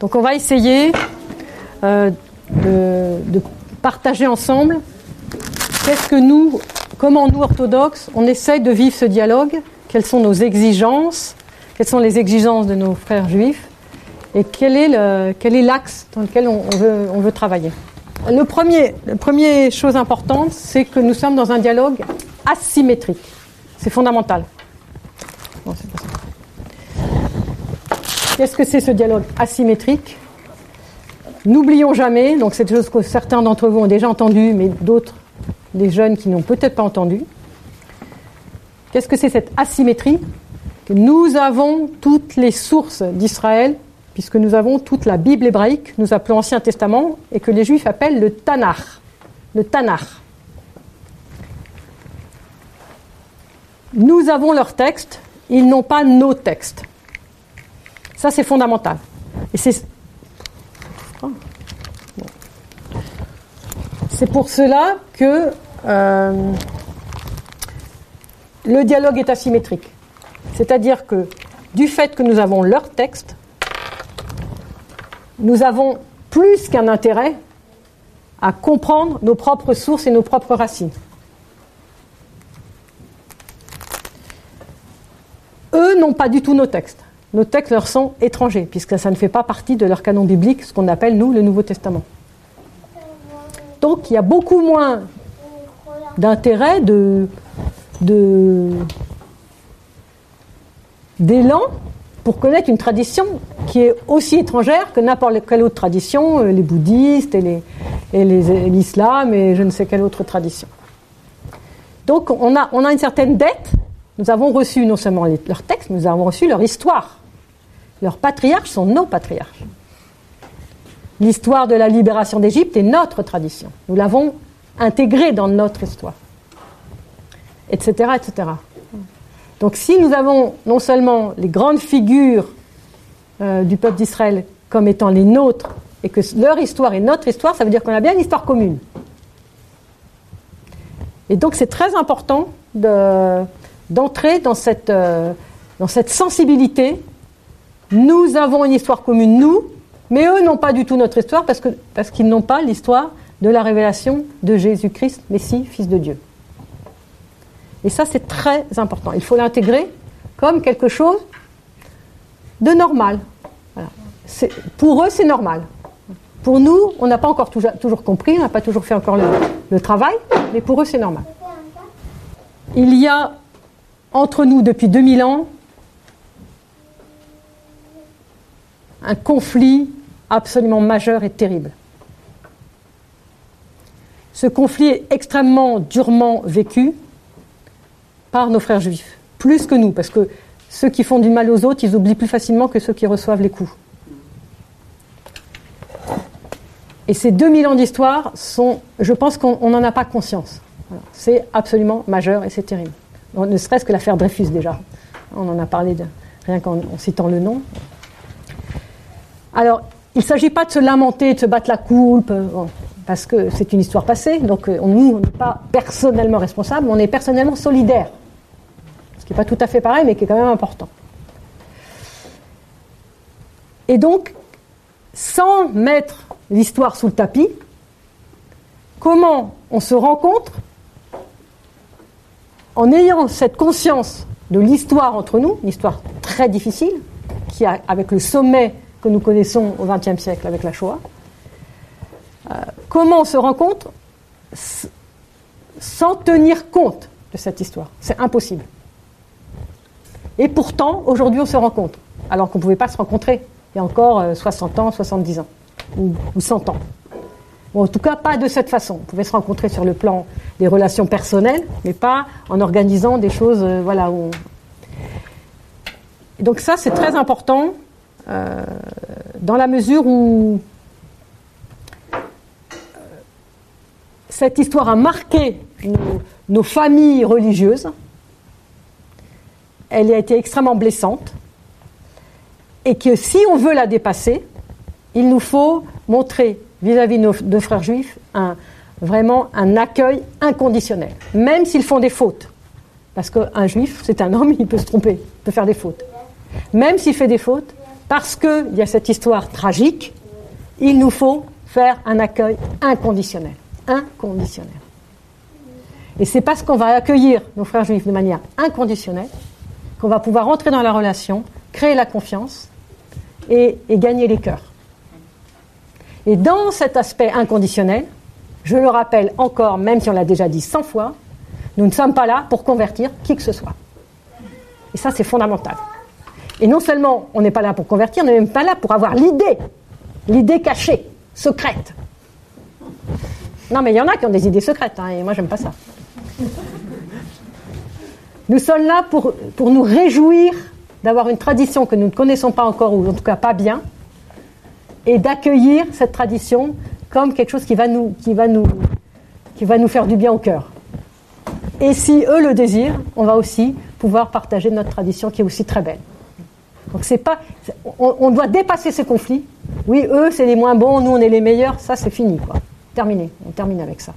Donc on va essayer euh, de, partager ensemble qu'est-ce que nous, comment nous orthodoxes, on essaye de vivre ce dialogue, quelles sont nos exigences, quelles sont les exigences de nos frères juifs et quel est, l'axe dans lequel on, veut, travailler. La première chose importante, c'est que nous sommes dans un dialogue asymétrique. C'est fondamental. Qu'est-ce que c'est ce dialogue asymétrique? N'oublions jamais, donc c'est quelque chose que certains d'entre vous ont déjà entendu, mais d'autres, les jeunes qui n'ont peut-être pas entendu. Qu'est-ce que c'est cette asymétrie? Que nous avons toutes les sources d'Israël, puisque nous avons toute la Bible hébraïque, nous appelons Ancien Testament, et que les Juifs appellent le Tanakh. Le Tanakh. Nous avons leurs textes, ils n'ont pas nos textes. Ça, c'est fondamental. Et c'est C'est pour cela que euh, le dialogue est asymétrique. C'est-à-dire que du fait que nous avons leur texte, nous avons plus qu'un intérêt à comprendre nos propres sources et nos propres racines. Eux n'ont pas du tout nos textes. Nos textes leur sont étrangers, puisque ça ne fait pas partie de leur canon biblique, ce qu'on appelle, nous, le Nouveau Testament. Donc il y a beaucoup moins d'intérêt, d'élan pour connaître une tradition qui est aussi étrangère que n'importe quelle autre tradition, euh, les bouddhistes et, les, et, l'islam et je ne sais quelle autre tradition. Donc on a, on a une certaine dette. Nous avons reçu non seulement leurs textes, nous avons reçu leur histoire. Leurs patriarches sont nos patriarches. L'histoire de la libération d'Égypte est notre tradition. Nous l'avons intégrée dans notre histoire. Etc., etc. Donc si nous avons non seulement les grandes figures euh, du peuple d'Israël comme étant les nôtres, et que leur histoire est notre histoire, ça veut dire qu'on a bien une histoire commune. Et donc c'est très important d'entrer dans, cette, euh, dans cette sensibilité. Nous avons une histoire commune, nous, mais eux n'ont pas du tout notre histoire parce qu'ils parce n'ont pas l'histoire de la révélation de Jésus-Christ, Messie, Fils de Dieu. Et ça, c'est très important. Il faut l'intégrer comme quelque chose de normal. Pour eux, c'est normal. Pour nous, on n'a pas encore toujours, compris, on n'a pas toujours fait encore le, le travail, mais pour eux, c'est normal. Il y a entre nous depuis 2000 ans un conflit absolument majeur et terrible. Ce conflit est extrêmement durement vécu par nos frères juifs, plus que nous, parce que ceux qui font du mal aux autres, ils oublient plus facilement que ceux qui reçoivent les coups. Et ces 2000 ans d'histoire sont, je pense qu'on n'en a pas conscience. C'est absolument majeur et c'est terrible. Ne serait-ce que l'affaire Dreyfus déjà. On en a parlé rien qu'en citant le nom. Alors, il ne s'agit pas de se lamenter, de se battre la coupe, euh, parce que c'est une histoire passée, donc euh, nous, on n'est pas personnellement responsable, on est personnellement solidaire. Ce qui n'est pas tout à fait pareil, mais qui est quand même important. Et donc, sans mettre l'histoire sous le tapis, comment on se rencontre en ayant cette conscience de l'histoire entre nous, une histoire très difficile, qui a, avec le sommet que nous connaissons au XXe siècle avec la Shoah. Euh, comment on se rencontre sans tenir compte de cette histoire? C'est impossible. Et pourtant, aujourd'hui, on se rencontre, alors qu'on ne pouvait pas se rencontrer il y a encore 60 euh, ans, 70 ans, ou, 100 ans. en tout cas, pas de cette façon. On pouvait se rencontrer sur le plan des relations personnelles, mais pas en organisant des choses, euh, voilà. Donc ça, c'est très important euh, dans la mesure où euh, cette histoire a marqué nos, familles religieuses, elle a été extrêmement blessante, et que si on veut la dépasser, il nous faut montrer vis-à-vis de nos frères juifs un, vraiment un accueil inconditionnel, même s'ils font des fautes. Parce qu'un juif, c'est un homme, il peut se tromper, il peut faire des fautes. Même s'il fait des fautes, parce qu'il y a cette histoire tragique, il nous faut faire un accueil inconditionnel. Inconditionnel. Et c'est parce qu'on va accueillir nos frères juifs de manière inconditionnelle qu'on va pouvoir entrer dans la relation, créer la confiance et, gagner les cœurs. Et dans cet aspect inconditionnel, je le rappelle encore, même si on l'a déjà dit 100 fois, nous ne sommes pas là pour convertir qui que ce soit. Et ça, c'est fondamental. Et non seulement on n'est pas là pour convertir, on n'est même pas là pour avoir l'idée, l'idée cachée, secrète. Non, mais il y en a qui ont des idées secrètes, hein, et moi, j'aime pas ça. Nous sommes là pour, pour nous réjouir d'avoir une tradition que nous ne connaissons pas encore, ou en tout cas pas bien, et d'accueillir cette tradition comme quelque chose qui va nous, qui va nous, qui va nous faire du bien au cœur. Et si eux le désirent, on va aussi pouvoir partager notre tradition qui est aussi très belle. Donc c'est pas, on, doit dépasser ces conflits. Oui, eux c'est les moins bons, nous on est les meilleurs. Ça c'est fini, quoi. Terminé. On termine avec ça.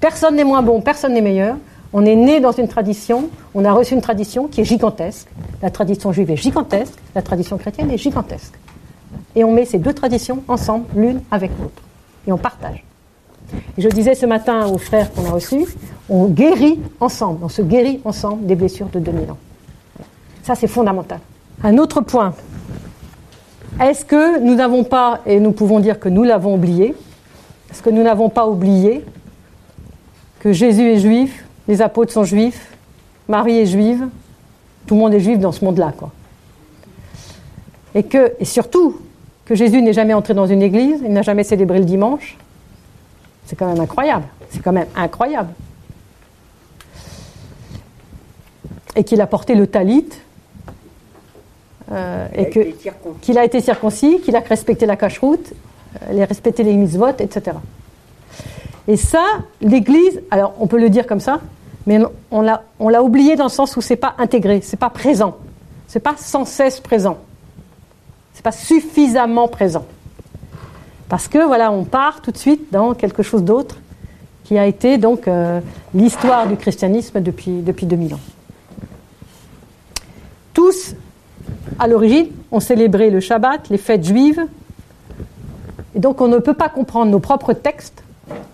Personne n'est moins bon, personne n'est meilleur. On est né dans une tradition, on a reçu une tradition qui est gigantesque. La tradition juive est gigantesque, la tradition chrétienne est gigantesque. Et on met ces deux traditions ensemble, l'une avec l'autre. Et on partage. Je disais ce matin aux frères qu'on a reçus, on guérit ensemble, on se guérit ensemble des blessures de 2000 ans. Ça, c'est fondamental. Un autre point. Est-ce que nous n'avons pas, et nous pouvons dire que nous l'avons oublié, est-ce que nous n'avons pas oublié que Jésus est juif, les apôtres sont juifs, Marie est juive, tout le monde est juif dans ce monde-là, quoi. Et que, et surtout, que Jésus n'est jamais entré dans une église, il n'a jamais célébré le dimanche. C'est quand même incroyable. C'est quand même incroyable. Et qu'il a porté le talit, euh, et qu'il a été circoncis, qu'il a respecté la cache-route, il a respecté les mitzvot, etc. Et ça, l'Église, alors on peut le dire comme ça, mais on l'a oublié dans le sens où c'est pas intégré, c'est pas présent, c'est pas sans cesse présent n'est pas suffisamment présent. Parce que voilà, on part tout de suite dans quelque chose d'autre qui a été donc euh, l'histoire du christianisme depuis, depuis 2000 ans. Tous, à l'origine, ont célébré le Shabbat, les fêtes juives, et donc on ne peut pas comprendre nos propres textes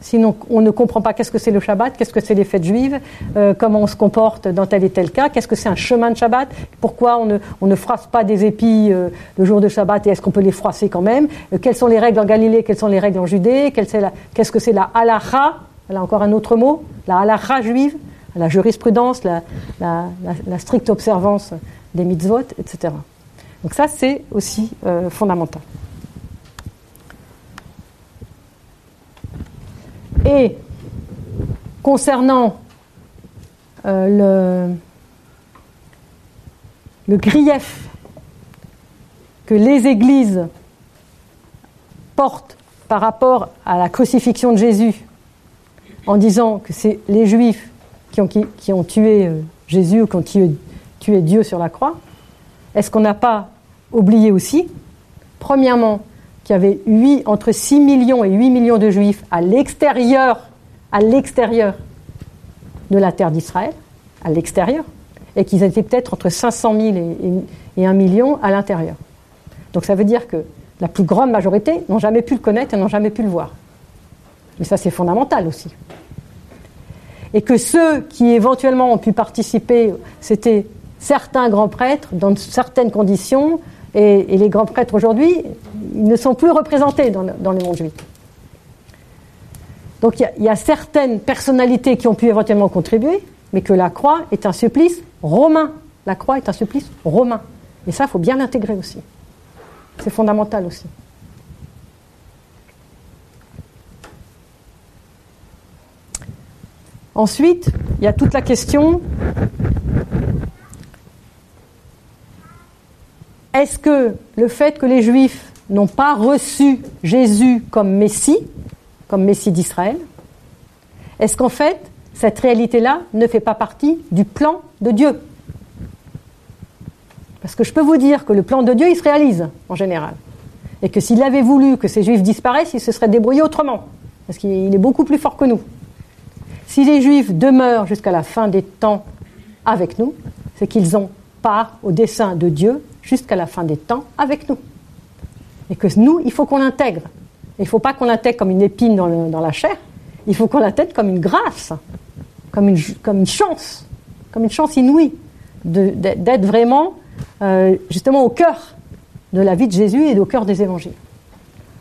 Sinon, on ne comprend pas qu'est-ce que c'est le Shabbat, qu'est-ce que c'est les fêtes juives, euh, comment on se comporte dans tel et tel cas, qu'est-ce que c'est un chemin de Shabbat, pourquoi on ne, on ne froisse pas des épis euh, le jour de Shabbat et est-ce qu'on peut les froisser quand même, euh, quelles sont les règles en Galilée, quelles sont les règles en Judée, qu'est-ce que c'est la halacha, là encore un autre mot, la halacha juive, la jurisprudence, la, la stricte observance des mitzvot, etc. Donc ça, c'est aussi fondamental. Et concernant euh, le, grief que les églises portent par rapport à la crucifixion de Jésus, en disant que c'est les Juifs qui ont, tué euh, Jésus ou qui ont tué Dieu sur la croix, est-ce qu'on n'a pas oublié aussi, premièrement, qu'il y avait 8, entre 6 millions et 8 millions de juifs à l'extérieur, à l'extérieur de la terre d'Israël, à l'extérieur, et qu'ils étaient peut-être entre 500 000 et, 1 million à l'intérieur. Donc ça veut dire que la plus grande majorité n'ont jamais pu le connaître et n'ont jamais pu le voir. Mais ça c'est fondamental aussi. Et que ceux qui éventuellement ont pu participer, c'était certains grands prêtres dans certaines conditions, et, les grands prêtres aujourd'hui, ils ne sont plus représentés dans, les mondes juifs. Donc il y, a certaines personnalités qui ont pu éventuellement contribuer, mais que la croix est un supplice romain. La croix est un supplice romain. Et ça, il faut bien l'intégrer aussi. C'est fondamental aussi. Ensuite, il y a toute la question est-ce que le fait que les Juifs n'ont pas reçu Jésus comme Messie, comme Messie d'Israël, est-ce qu'en fait, cette réalité-là ne fait pas partie du plan de Dieu? Parce que je peux vous dire que le plan de Dieu, il se réalise en général. Et que s'il avait voulu que ces Juifs disparaissent, il se serait débrouillé autrement. Parce qu'il est beaucoup plus fort que nous. Si les Juifs demeurent jusqu'à la fin des temps avec nous, c'est qu'ils ont part au dessein de Dieu jusqu'à la fin des temps avec nous. Et que nous, il faut qu'on l'intègre. Il ne faut pas qu'on l'intègre comme une épine dans, la chair, il faut qu'on l'intègre comme une grâce, comme une, chance, comme une chance inouïe d'être vraiment euh, justement au cœur de la vie de Jésus et au cœur des évangiles.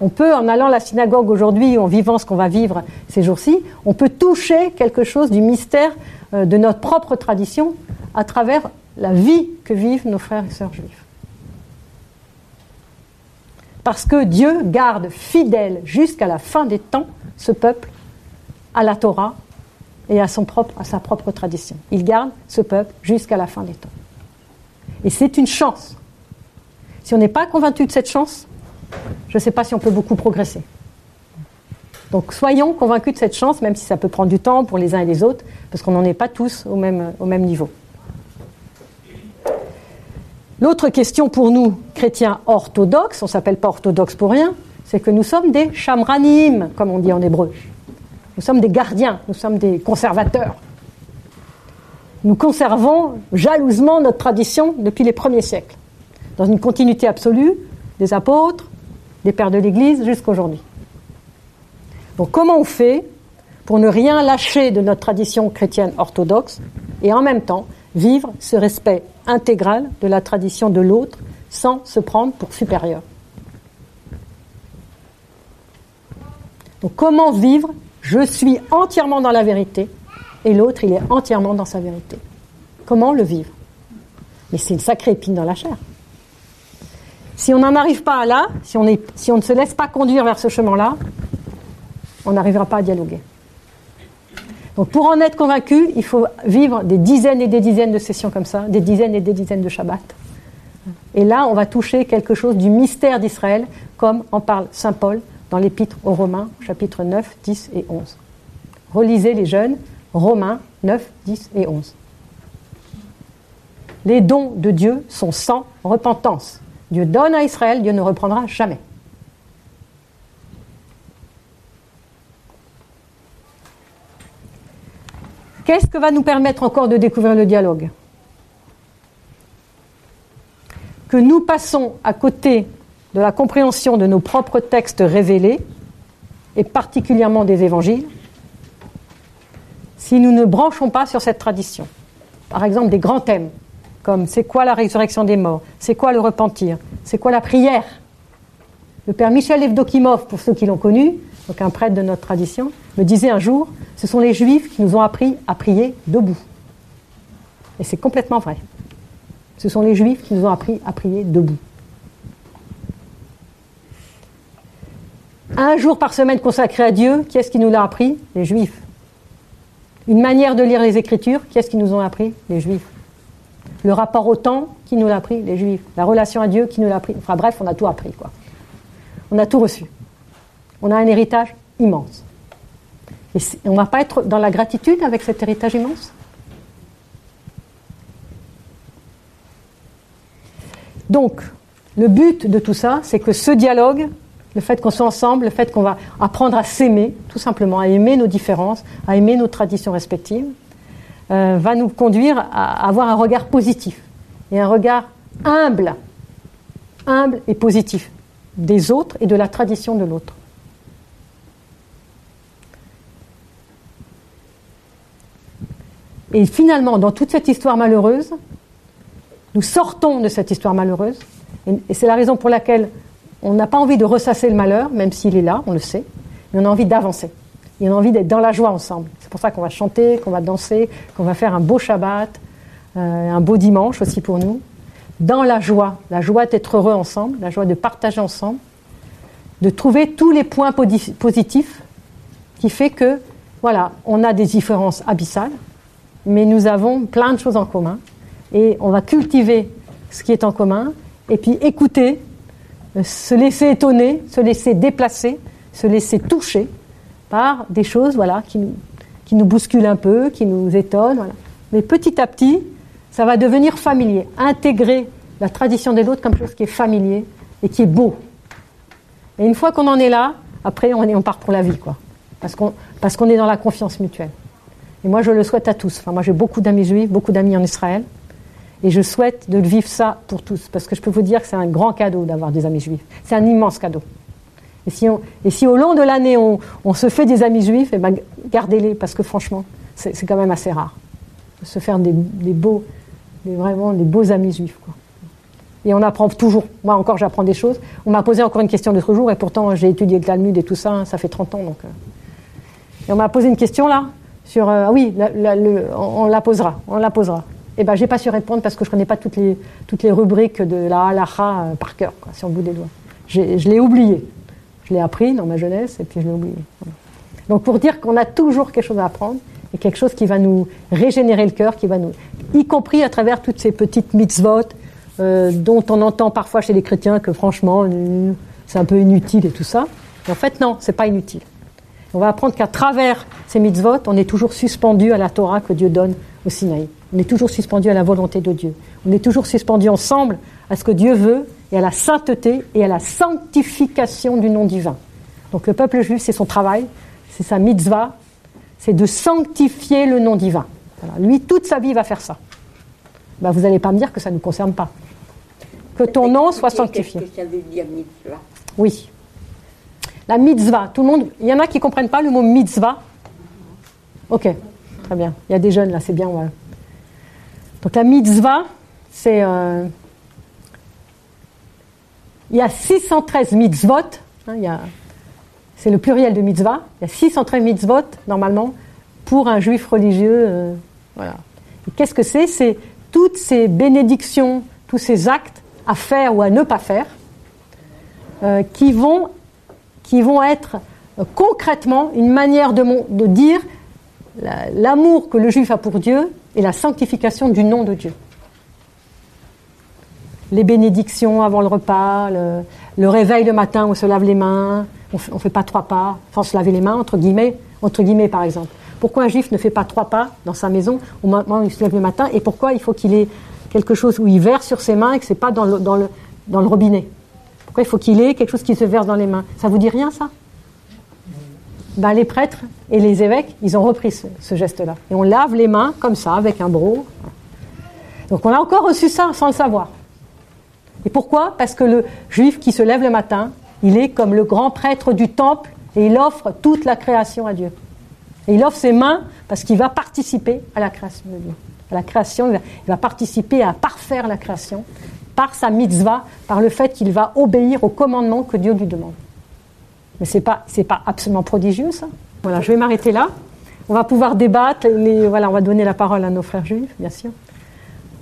On peut, en allant à la synagogue aujourd'hui, en vivant ce qu'on va vivre ces jours-ci, on peut toucher quelque chose du mystère euh, de notre propre tradition à travers la vie que vivent nos frères et sœurs juifs. Parce que Dieu garde fidèle jusqu'à la fin des temps ce peuple à la Torah et à, sa propre tradition. Il garde ce peuple jusqu'à la fin des temps. Et c'est une chance. Si on n'est pas convaincu de cette chance, je ne sais pas si on peut beaucoup progresser. Donc soyons convaincus de cette chance, même si ça peut prendre du temps pour les uns et les autres, parce qu'on n'en est pas tous au même niveau. L'autre question pour nous, chrétiens orthodoxes, on ne s'appelle pas orthodoxes pour rien, c'est que nous sommes des chamranim, comme on dit en hébreu. Nous sommes des gardiens, nous sommes des conservateurs. Nous conservons jalousement notre tradition depuis les premiers siècles, dans une continuité absolue des apôtres, des pères de l'Église jusqu'à aujourd'hui. Donc comment on fait pour ne rien lâcher de notre tradition chrétienne orthodoxe et en même temps vivre ce respect intégral de la tradition de l'autre sans se prendre pour supérieur Donc comment vivre? Je suis entièrement dans la vérité et l'autre il est entièrement dans sa vérité. Comment le vivre? Mais c'est une sacrée épine dans la chair. Si on n'en arrive pas là, si on, si on ne se laisse pas conduire vers ce chemin-là, on n'arrivera pas à dialoguer. Donc pour en être convaincu, il faut vivre des dizaines et des dizaines de sessions comme ça, des dizaines et des dizaines de Shabbats. Et là, on va toucher quelque chose du mystère d'Israël, comme en parle Saint Paul dans l'Épître aux Romains, chapitres 9, 10 et 11. Relisez les jeunes, Romains 9, 10 et 11. Les dons de Dieu sont sans repentance. Dieu donne à Israël, Dieu ne reprendra jamais. Qu'est-ce que va nous permettre encore de découvrir le dialogue? Que nous passons à côté de la compréhension de nos propres textes révélés, et particulièrement des évangiles, si nous ne branchons pas sur cette tradition. Par exemple, des grands thèmes comme c'est quoi la résurrection des morts, c'est quoi le repentir, c'est quoi la prière? Le père Michel Evdokimov, pour ceux qui l'ont connu, donc un prêtre de notre tradition, me disait un jour, ce sont les juifs qui nous ont appris à prier debout. Et c'est complètement vrai. Ce sont les juifs qui nous ont appris à prier debout. Un jour par semaine consacré à Dieu, qui est-ce qui nous l'a appris? Les juifs. Une manière de lire les Écritures, qui est-ce qui nous ont appris? Les juifs. Le rapport au temps, qui nous l'a appris? Les juifs. La relation à Dieu, qui nous l'a appris? Enfin bref, on a tout appris, quoi. On a tout reçu. On a un héritage immense. Et on ne va pas être dans la gratitude avec cet héritage immense? Donc, le but de tout ça, c'est que ce dialogue, le fait qu'on soit ensemble, le fait qu'on va apprendre à s'aimer, tout simplement, à aimer nos différences, à aimer nos traditions respectives, euh, va nous conduire à avoir un regard positif et un regard humble, humble et positif des autres et de la tradition de l'autre. Et finalement, dans toute cette histoire malheureuse, nous sortons de cette histoire malheureuse, et c'est la raison pour laquelle on n'a pas envie de ressasser le malheur, même s'il est là, on le sait, mais on a envie d'avancer. Et on a envie d'être dans la joie ensemble. C'est pour ça qu'on va chanter, qu'on va danser, qu'on va faire un beau Shabbat, euh, un beau dimanche aussi pour nous. Dans la joie, la joie d'être heureux ensemble, la joie de partager ensemble, de trouver tous les points positifs qui fait que, voilà, on a des différences abyssales, mais nous avons plein de choses en commun. Et on va cultiver ce qui est en commun, et puis écouter, euh, se laisser étonner, se laisser déplacer, se laisser toucher par des choses voilà, qui, nous, qui bousculent un peu, qui nous étonnent. Voilà. Mais petit à petit, ça va devenir familier. Intégrer la tradition des autres comme chose qui est familier et qui est beau. Et une fois qu'on en est là, après, on, est, part pour la vie, quoi. Parce qu'on est dans la confiance mutuelle. Et moi, je le souhaite à tous. Enfin, moi, j'ai beaucoup d'amis juifs, beaucoup d'amis en Israël. Et je souhaite de vivre ça pour tous, parce que je peux vous dire que c'est un grand cadeau d'avoir des amis juifs. C'est un immense cadeau. Et si, et si au long de l'année on, se fait des amis juifs, eh ben, gardez-les, parce que franchement, c'est quand même assez rare. De se faire des, beaux, vraiment des beaux amis juifs. Et on apprend toujours. Moi encore, j'apprends des choses. On m'a posé encore une question l'autre jour, et pourtant j'ai étudié le Talmud et tout ça, hein, ça fait 30 ans. Donc, euh. Et on m'a posé une question là, sur. Euh, ah oui, on, la posera, on la posera. Eh ben, j'ai pas su répondre parce que je connais pas toutes les, toutes les rubriques de la halacha euh, par cœur, sur le bout des doigts. Je l'ai oublié. Je l'ai appris dans ma jeunesse et puis je l'ai oublié. Donc pour dire qu'on a toujours quelque chose à apprendre et quelque chose qui va nous régénérer le cœur, qui va nous, y compris à travers toutes ces petites mitzvot euh, dont on entend parfois chez les chrétiens que franchement euh, c'est un peu inutile et tout ça. en fait non, c'est pas inutile. On va apprendre qu'à travers ces mitzvot, on est toujours suspendu à la Torah que Dieu donne au Sinaï. On est toujours suspendu à la volonté de Dieu. On est toujours suspendu ensemble à ce que Dieu veut et à la sainteté et à la sanctification du nom divin. Donc le peuple juif, c'est son travail, c'est sa mitzvah, c'est de sanctifier le nom divin. Lui, toute sa vie, va faire ça. Ben, vous n'allez pas me dire que ça ne nous concerne pas. Que ton nom soit sanctifié. Que ça veut dire mitzvah? Oui. La mitzvah, tout le monde, il y en a qui ne comprennent pas le mot mitzvah. Ok, très bien. Il y a des jeunes là, c'est bien. Donc la mitzvah, c'est. Euh, il y a 613 mitzvot. Hein, c'est le pluriel de mitzvah. Il y a 613 mitzvot, normalement, pour un juif religieux. Euh, voilà. qu'est-ce que c'est? C'est toutes ces bénédictions, tous ces actes à faire ou à ne pas faire, euh, qui, vont, qui vont être concrètement une manière de, dire l'amour que le juif a pour Dieu et la sanctification du nom de Dieu. Les bénédictions avant le repas, le, réveil le matin, on se lave les mains, on ne fait pas trois pas, sans se laver les mains, entre guillemets, entre guillemets par exemple. Pourquoi un juif ne fait pas trois pas dans sa maison au moment où il se lève le matin et pourquoi il faut qu'il ait quelque chose où il verse sur ses mains et que ce n'est pas dans le robinet? Il faut qu'il ait quelque chose qui se verse dans les mains? Ça vous dit rien ça? Ben, les prêtres et les évêques, ils ont repris ce, geste-là. Et on lave les mains comme ça, avec un broc. Donc on a encore reçu ça sans le savoir. Et pourquoi? Parce que le juif qui se lève le matin, il est comme le grand prêtre du temple et il offre toute la création à Dieu. Et il offre ses mains parce qu'il va participer à la création de Dieu. À la création, il va participer à parfaire la création par sa mitzvah, par le fait qu'il va obéir au commandement que Dieu lui demande. Mais ce n'est pas, pas absolument prodigieux, ça. Voilà, je vais m'arrêter là. On va pouvoir débattre. Voilà, on va donner la parole à nos frères juifs, bien sûr.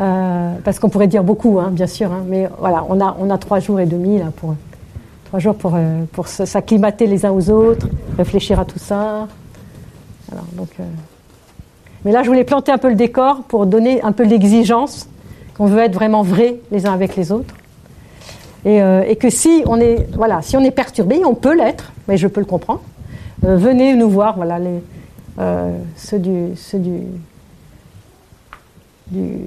Euh, parce qu'on pourrait dire beaucoup, hein, bien sûr. Hein, mais voilà, on a, on a trois jours et demi là, pour, trois jours pour, euh, pour s'acclimater les uns aux autres, réfléchir à tout ça. donc, euh, Mais là, je voulais planter un peu le décor pour donner un peu l'exigence qu'on veut être vraiment vrais les uns avec les autres. Euh, et, que si on est, voilà, si on est perturbé, on peut l'être, mais je peux le comprendre. Euh, venez nous voir, voilà, les, euh, ceux, du, ceux du, du,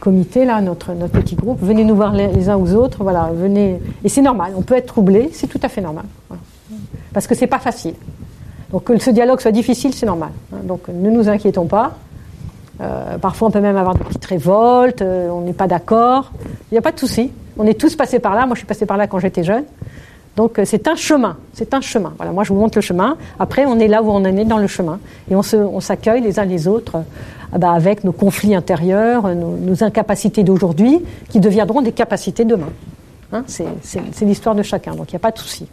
comité, là, notre, notre petit groupe, venez nous voir les, uns aux autres, voilà, venez. Et c'est normal, on peut être troublé, c'est tout à fait normal. Parce que c'est pas facile. Donc que ce dialogue soit difficile, c'est normal. Hein. donc ne nous inquiétons pas. Parfois, on peut même avoir des petites révoltes, on n'est pas d'accord. Il n'y a pas de souci. On est tous passés par là. Moi, je suis passé par là quand j'étais jeune. Donc, euh, c'est un chemin. C'est un chemin. Voilà, moi, je vous montre le chemin. Après, on est là où on en est dans le chemin. Et on, s'accueille les uns les autres euh, bah, avec nos conflits intérieurs, nos, incapacités d'aujourd'hui qui deviendront des capacités demain. Hein, c'est l'histoire de chacun. Donc, il n'y a pas de souci.